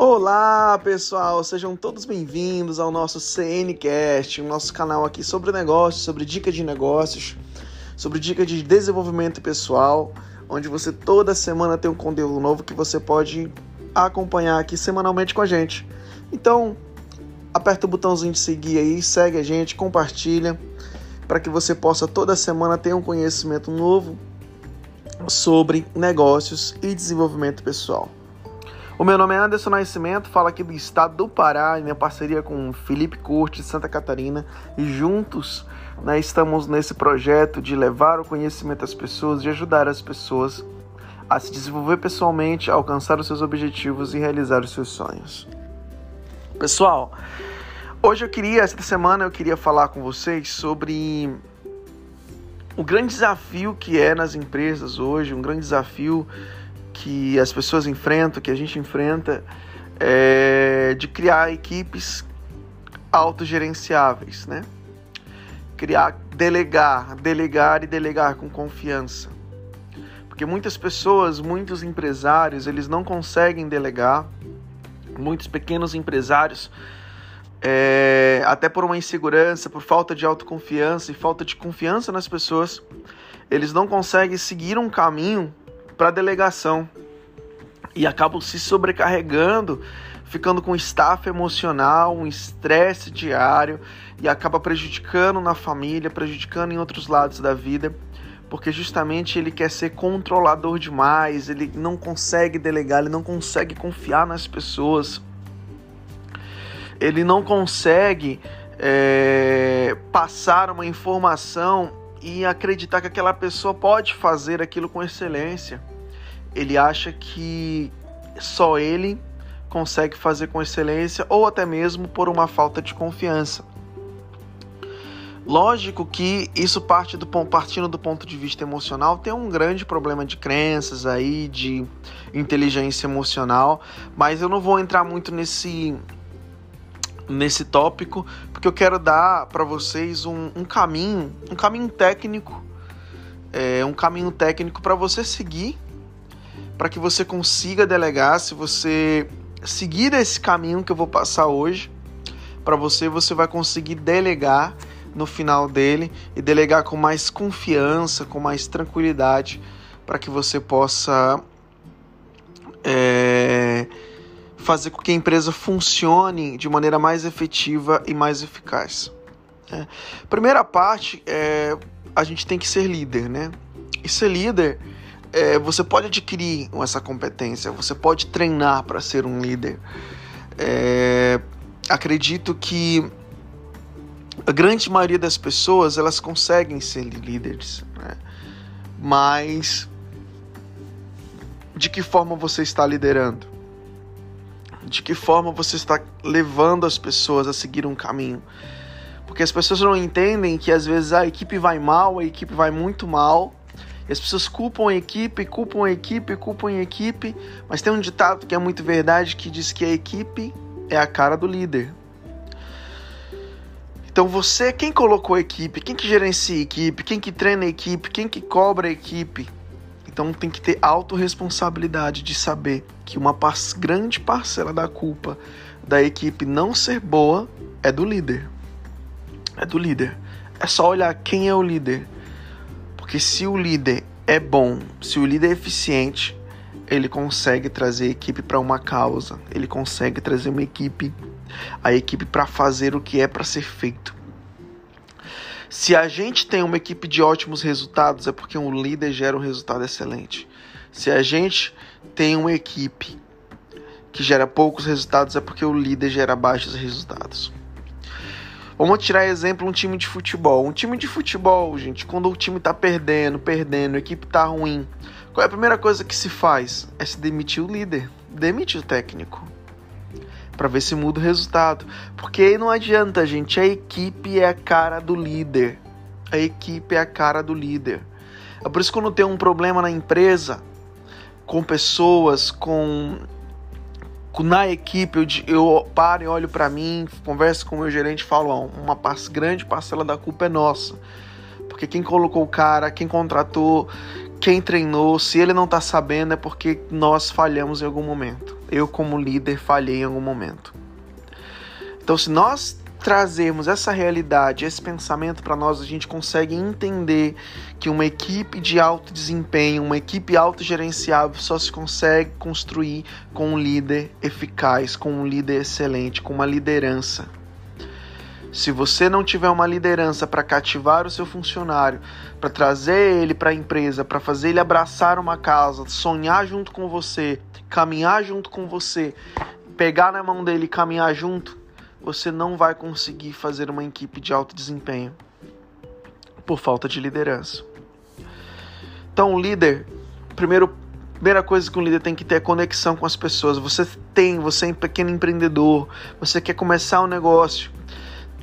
Olá, pessoal, sejam todos bem-vindos ao nosso CNcast, o nosso canal aqui sobre negócios, sobre dicas de negócios, sobre dicas de desenvolvimento pessoal, onde você toda semana tem um conteúdo novo que você pode acompanhar aqui semanalmente com a gente. Então, aperta o botãozinho de seguir aí, segue a gente, compartilha, para que você possa toda semana ter um conhecimento novo sobre negócios e desenvolvimento pessoal. O meu nome é Anderson Nascimento, falo aqui do estado do Pará, em minha parceria com Felipe Curti, Santa Catarina, e juntos né, estamos nesse projeto de levar o conhecimento às pessoas, de ajudar as pessoas a se desenvolver pessoalmente, alcançar os seus objetivos e realizar os seus sonhos. Pessoal, hoje eu queria, esta semana eu queria falar com vocês sobre o grande desafio que é nas empresas hoje, um grande desafio que as pessoas enfrentam, que a gente enfrenta, é de criar equipes autogerenciáveis, né? Criar, delegar, delegar e delegar com confiança. Porque muitas pessoas, muitos empresários, eles não conseguem delegar. Muitos pequenos empresários, é, até por uma insegurança, por falta de autoconfiança e falta de confiança nas pessoas, eles não conseguem seguir um caminho para delegação. E acabam se sobrecarregando, ficando com staff emocional, um estresse diário e acaba prejudicando na família, prejudicando em outros lados da vida, porque justamente ele quer ser controlador demais, ele não consegue delegar, ele não consegue confiar nas pessoas, ele não consegue é, passar uma informação e acreditar que aquela pessoa pode fazer aquilo com excelência. Ele acha que só ele consegue fazer com excelência ou até mesmo por uma falta de confiança. Lógico que isso parte do partindo do ponto de vista emocional tem um grande problema de crenças aí de inteligência emocional, mas eu não vou entrar muito nesse nesse tópico, porque eu quero dar para vocês um, um, caminho, um caminho técnico, é, um caminho técnico para você seguir, para que você consiga delegar. Se você seguir esse caminho que eu vou passar hoje, para você, você vai conseguir delegar no final dele e delegar com mais confiança, com mais tranquilidade, para que você possa é, fazer com que a empresa funcione de maneira mais efetiva e mais eficaz. É. Primeira parte é a gente tem que ser líder, né? E ser líder, é, você pode adquirir essa competência, você pode treinar para ser um líder. É, acredito que a grande maioria das pessoas elas conseguem ser líderes, né? mas de que forma você está liderando? De que forma você está levando as pessoas a seguir um caminho. Porque as pessoas não entendem que às vezes a equipe vai mal, a equipe vai muito mal, e as pessoas culpam a equipe, culpam a equipe, culpam a equipe, mas tem um ditado que é muito verdade que diz que a equipe é a cara do líder. Então você, quem colocou a equipe, quem que gerencia a equipe, quem que treina a equipe, quem que cobra a equipe, então tem que ter autorresponsabilidade de saber que uma grande parcela da culpa da equipe não ser boa é do líder. É do líder. É só olhar quem é o líder. Porque se o líder é bom, se o líder é eficiente, ele consegue trazer a equipe para uma causa, ele consegue trazer uma equipe, a equipe para fazer o que é para ser feito. Se a gente tem uma equipe de ótimos resultados, é porque um líder gera um resultado excelente. Se a gente tem uma equipe que gera poucos resultados, é porque o líder gera baixos resultados. Vamos tirar exemplo um time de futebol. Um time de futebol, gente, quando o time tá perdendo, perdendo, a equipe tá ruim, qual é a primeira coisa que se faz? É se demitir o líder, demite o técnico para ver se muda o resultado. Porque não adianta, gente, a equipe é a cara do líder. A equipe é a cara do líder. É por isso que quando tem um problema na empresa, com pessoas, com, na equipe, eu, paro e olho para mim, converso com o meu gerente e falo, ó, uma grande parcela da culpa é nossa. Porque quem colocou o cara, quem contratou, quem treinou, se ele não está sabendo, é porque nós falhamos em algum momento. Eu, como líder, falhei em algum momento. Então, se nós trazermos essa realidade, esse pensamento para nós, a gente consegue entender que uma equipe de alto desempenho, uma equipe autogerenciável só se consegue construir com um líder eficaz, com um líder excelente, com uma liderança. Se você não tiver uma liderança para cativar o seu funcionário, para trazer ele para a empresa, para fazer ele abraçar uma casa, sonhar junto com você, caminhar junto com você, pegar na mão dele e caminhar junto, você não vai conseguir fazer uma equipe de alto desempenho por falta de liderança. Então, o líder, primeiro, primeira coisa que um líder tem que ter é conexão com as pessoas. Você tem, você é um pequeno empreendedor, você quer começar um negócio,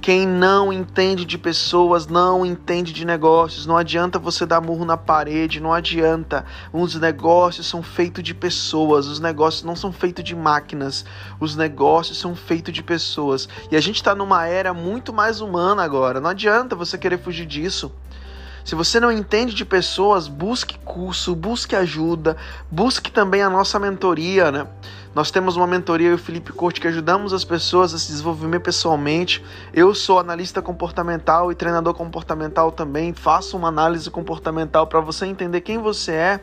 quem não entende de pessoas não entende de negócios. Não adianta você dar murro na parede, não adianta. Os negócios são feitos de pessoas, os negócios não são feitos de máquinas. Os negócios são feitos de pessoas. E a gente está numa era muito mais humana agora. Não adianta você querer fugir disso. Se você não entende de pessoas, busque curso, busque ajuda, busque também a nossa mentoria, né? Nós temos uma mentoria, eu e o Felipe Corte, que ajudamos as pessoas a se desenvolver pessoalmente. Eu sou analista comportamental e treinador comportamental também. Faço uma análise comportamental para você entender quem você é,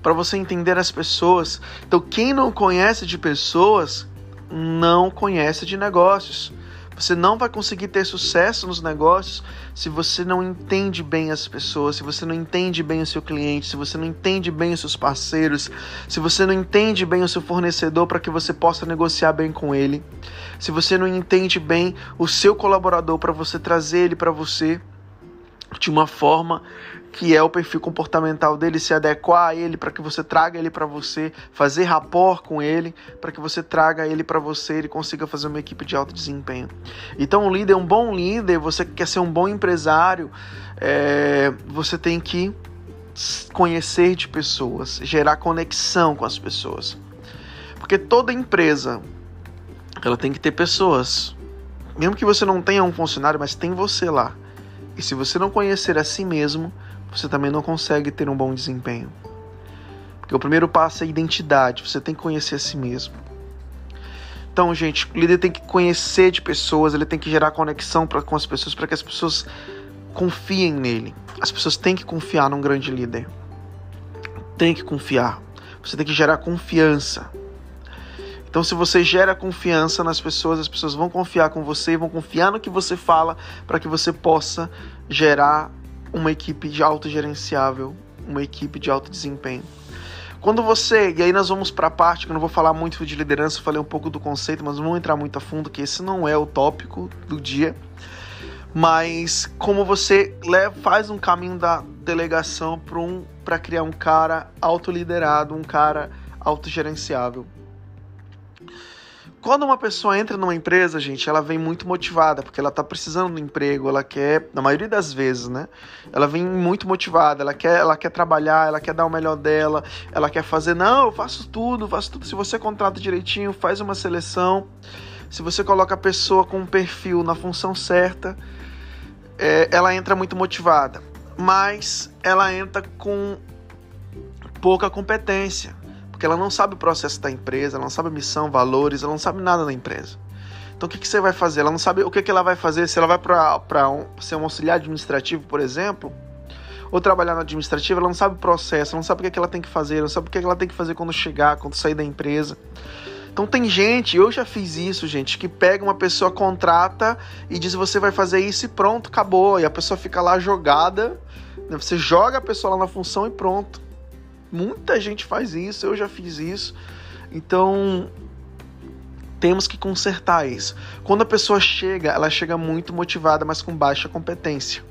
para você entender as pessoas. Então, quem não conhece de pessoas, não conhece de negócios. Você não vai conseguir ter sucesso nos negócios se você não entende bem as pessoas, se você não entende bem o seu cliente, se você não entende bem os seus parceiros, se você não entende bem o seu fornecedor para que você possa negociar bem com ele, se você não entende bem o seu colaborador para você trazer ele para você de uma forma que é o perfil comportamental dele, se adequar a ele para que você traga ele para você, fazer rapport com ele, para que você traga ele para você e consiga fazer uma equipe de alto desempenho. Então, um líder, um bom líder, você quer ser um bom empresário, é, você tem que conhecer de pessoas, gerar conexão com as pessoas. Porque toda empresa, ela tem que ter pessoas. Mesmo que você não tenha um funcionário, mas tem você lá. E se você não conhecer a si mesmo, você também não consegue ter um bom desempenho. Porque o primeiro passo é identidade, você tem que conhecer a si mesmo. Então, gente, o líder tem que conhecer de pessoas, ele tem que gerar conexão pra, com as pessoas para que as pessoas confiem nele. As pessoas têm que confiar num grande líder. Tem que confiar. Você tem que gerar confiança. Então, se você gera confiança nas pessoas, as pessoas vão confiar com você, vão confiar no que você fala, para que você possa gerar uma equipe de autogerenciável, uma equipe de alto desempenho. Quando você, e aí nós vamos para a parte que eu não vou falar muito de liderança, falei um pouco do conceito, mas não vou entrar muito a fundo, que esse não é o tópico do dia. Mas como você leva, faz um caminho da delegação para um, criar um cara autoliderado, um cara autogerenciável. Quando uma pessoa entra numa empresa, gente, ela vem muito motivada, porque ela tá precisando do emprego, ela quer, na maioria das vezes, né? Ela vem muito motivada, ela quer, ela quer trabalhar, ela quer dar o melhor dela, ela quer fazer, não, eu faço tudo, faço tudo. Se você contrata direitinho, faz uma seleção, se você coloca a pessoa com um perfil na função certa, é, ela entra muito motivada. Mas ela entra com pouca competência porque ela não sabe o processo da empresa, ela não sabe a missão, valores, ela não sabe nada da empresa. Então o que, que você vai fazer? Ela não sabe o que, que ela vai fazer, se ela vai para um, ser um auxiliar administrativo, por exemplo, ou trabalhar no administrativo, ela não sabe o processo, ela não sabe o que, que ela tem que fazer, ela não sabe o que, que ela tem que fazer quando chegar, quando sair da empresa. Então tem gente, eu já fiz isso, gente, que pega uma pessoa, contrata e diz você vai fazer isso e pronto, acabou. E a pessoa fica lá jogada, né? você joga a pessoa lá na função e pronto. Muita gente faz isso, eu já fiz isso. Então, temos que consertar isso. Quando a pessoa chega, ela chega muito motivada, mas com baixa competência.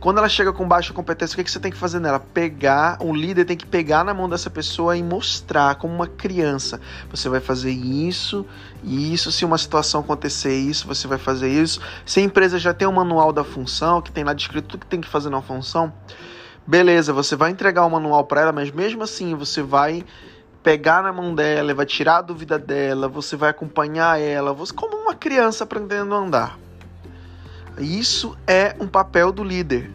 Quando ela chega com baixa competência, o que, que você tem que fazer nela? Pegar, um líder tem que pegar na mão dessa pessoa e mostrar como uma criança. Você vai fazer isso, isso, se uma situação acontecer isso, você vai fazer isso. Se a empresa já tem um manual da função, que tem lá descrito tudo que tem que fazer na função, Beleza, você vai entregar o manual para ela, mas mesmo assim você vai pegar na mão dela, vai tirar a dúvida dela, você vai acompanhar ela, você como uma criança aprendendo a andar. Isso é um papel do líder.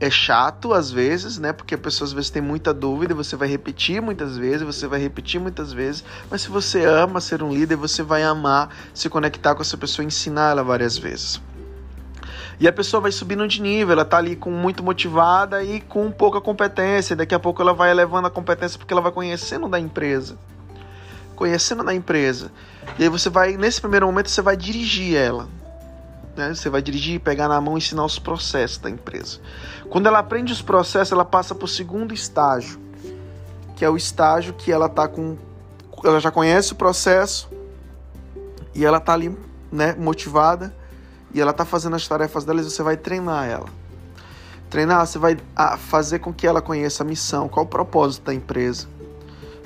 é chato às vezes, né? Porque a pessoa às vezes tem muita dúvida, você vai repetir muitas vezes, você vai repetir muitas vezes, mas se você ama ser um líder, você vai amar se conectar com essa pessoa e ensinar ela várias vezes. E a pessoa vai subindo de nível, ela tá ali com muito motivada e com pouca competência. Daqui a pouco ela vai elevando a competência porque ela vai conhecendo da empresa. Conhecendo da empresa. E aí você vai, nesse primeiro momento, você vai dirigir ela. Né? Você vai dirigir, pegar na mão e ensinar os processos da empresa. Quando ela aprende os processos, ela passa para o segundo estágio, que é o estágio que ela tá com. Ela já conhece o processo e ela tá ali né, motivada e ela tá fazendo as tarefas dela e você vai treinar ela. Treinar, você vai fazer com que ela conheça a missão, qual o propósito da empresa.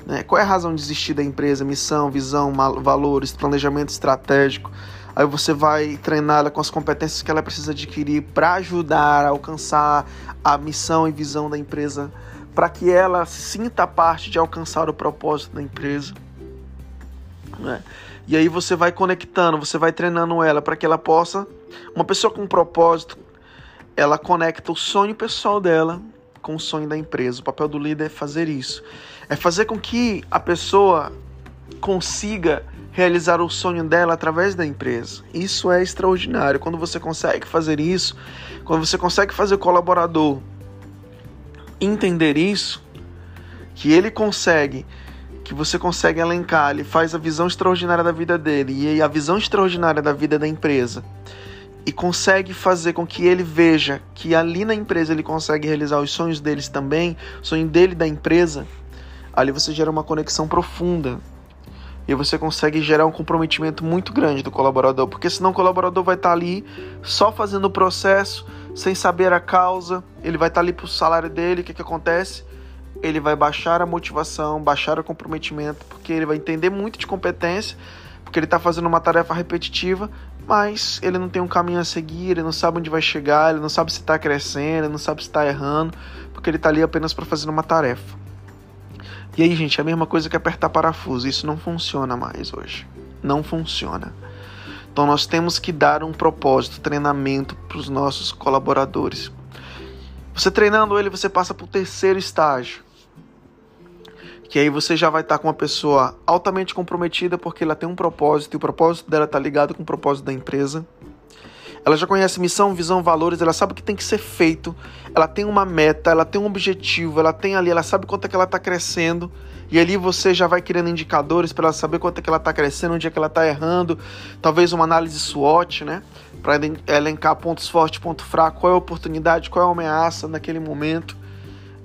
Né? Qual é a razão de existir da empresa? Missão, visão, valores, planejamento estratégico. Aí você vai treinar ela com as competências que ela precisa adquirir para ajudar a alcançar a missão e visão da empresa, para que ela sinta parte de alcançar o propósito da empresa. Né? E aí você vai conectando, você vai treinando ela para que ela possa uma pessoa com um propósito, ela conecta o sonho pessoal dela com o sonho da empresa. O papel do líder é fazer isso. É fazer com que a pessoa consiga realizar o sonho dela através da empresa. Isso é extraordinário. Quando você consegue fazer isso, quando você consegue fazer o colaborador entender isso, que ele consegue, que você consegue elencar, ele faz a visão extraordinária da vida dele e a visão extraordinária da vida da empresa e consegue fazer com que ele veja que ali na empresa ele consegue realizar os sonhos deles também, sonho dele da empresa, ali você gera uma conexão profunda. E você consegue gerar um comprometimento muito grande do colaborador, porque senão o colaborador vai estar ali só fazendo o processo, sem saber a causa, ele vai estar ali para o salário dele, o que, que acontece? Ele vai baixar a motivação, baixar o comprometimento, porque ele vai entender muito de competência, porque ele está fazendo uma tarefa repetitiva, mas ele não tem um caminho a seguir, ele não sabe onde vai chegar, ele não sabe se está crescendo, ele não sabe se está errando, porque ele está ali apenas para fazer uma tarefa. E aí, gente, é a mesma coisa que apertar parafuso, isso não funciona mais hoje. Não funciona. Então nós temos que dar um propósito, treinamento para os nossos colaboradores. Você treinando ele, você passa para o terceiro estágio, que aí você já vai estar com uma pessoa altamente comprometida porque ela tem um propósito e o propósito dela está ligado com o propósito da empresa. Ela já conhece missão, visão, valores, ela sabe o que tem que ser feito, ela tem uma meta, ela tem um objetivo, ela tem ali, ela sabe quanto é que ela está crescendo. E ali você já vai criando indicadores para ela saber quanto é que ela está crescendo, onde é que ela está errando. Talvez uma análise SWOT, né? Para elencar pontos fortes, ponto fraco, qual é a oportunidade, qual é a ameaça naquele momento.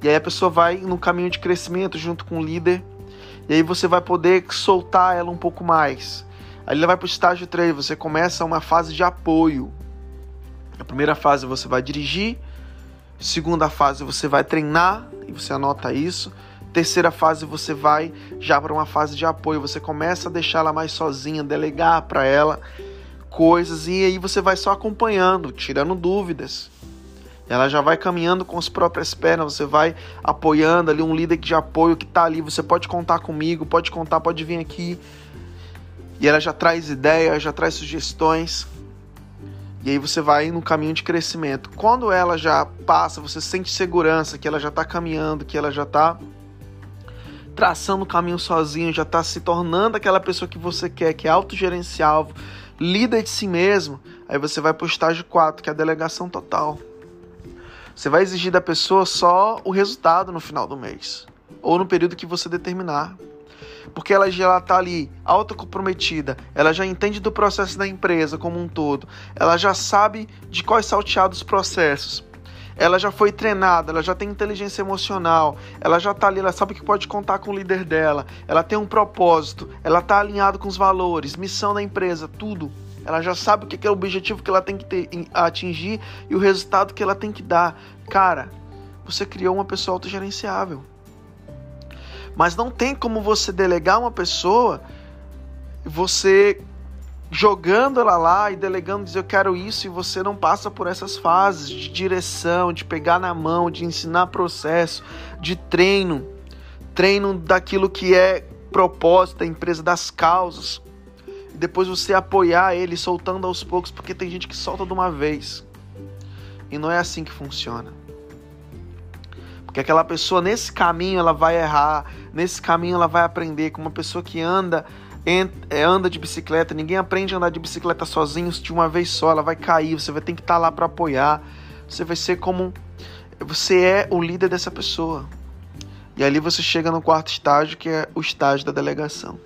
E aí a pessoa vai no caminho de crescimento junto com o líder. E aí você vai poder soltar ela um pouco mais. Aí ela vai para o estágio 3, você começa uma fase de apoio. A primeira fase você vai dirigir, segunda fase você vai treinar, e você anota isso. Terceira fase você vai já para uma fase de apoio, você começa a deixar ela mais sozinha, delegar para ela coisas e aí você vai só acompanhando, tirando dúvidas. Ela já vai caminhando com as próprias pernas, você vai apoiando ali um líder de apoio que está ali, você pode contar comigo, pode contar, pode vir aqui. E ela já traz ideias, já traz sugestões. E aí você vai no caminho de crescimento. Quando ela já passa, você sente segurança que ela já está caminhando, que ela já está traçando o caminho sozinho, já está se tornando aquela pessoa que você quer, que é autogerenciável, líder de si mesmo. Aí você vai para o estágio 4, que é a delegação total. Você vai exigir da pessoa só o resultado no final do mês ou no período que você determinar. Porque ela já está ali autocomprometida, ela já entende do processo da empresa como um todo, ela já sabe de quais salteados processos. Ela já foi treinada, ela já tem inteligência emocional, ela já está ali, ela sabe que pode contar com o líder dela, ela tem um propósito, ela está alinhada com os valores, missão da empresa, tudo. Ela já sabe o que é o objetivo que ela tem que ter, atingir e o resultado que ela tem que dar. Cara, você criou uma pessoa autogerenciável. Mas não tem como você delegar uma pessoa, você jogando ela lá e delegando, dizer eu quero isso, e você não passa por essas fases de direção, de pegar na mão, de ensinar processo, de treino, treino daquilo que é propósito da empresa, das causas e depois você apoiar ele soltando aos poucos, porque tem gente que solta de uma vez. E não é assim que funciona. Porque aquela pessoa, nesse caminho, ela vai errar, nesse caminho, ela vai aprender. Como uma pessoa que anda é, anda de bicicleta, ninguém aprende a andar de bicicleta sozinho de uma vez só, ela vai cair, você vai ter que estar tá lá para apoiar. Você vai ser como você é o líder dessa pessoa. E ali você chega no quarto estágio, que é o estágio da delegação.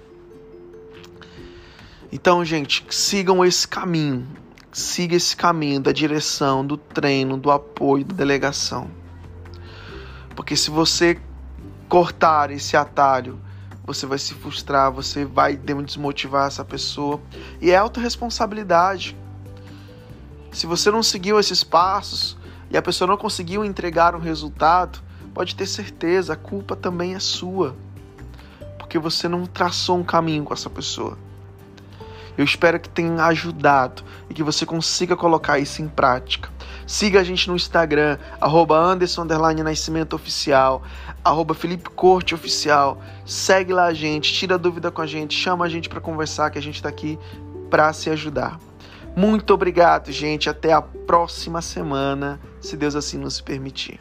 Então, gente, sigam esse caminho. Siga esse caminho da direção, do treino, do apoio, da delegação. Porque se você cortar esse atalho, você vai se frustrar, você vai desmotivar essa pessoa. E é autorresponsabilidade. Se você não seguiu esses passos e a pessoa não conseguiu entregar um resultado, pode ter certeza, a culpa também é sua. Porque você não traçou um caminho com essa pessoa. Eu espero que tenha ajudado e que você consiga colocar isso em prática. Siga a gente no Instagram, arroba Anderson Nascimento Oficial, arroba Felipe Corte Oficial. Segue lá a gente, tira dúvida com a gente, chama a gente para conversar que a gente está aqui para se ajudar. Muito obrigado, gente. Até a próxima semana, se Deus assim nos permitir.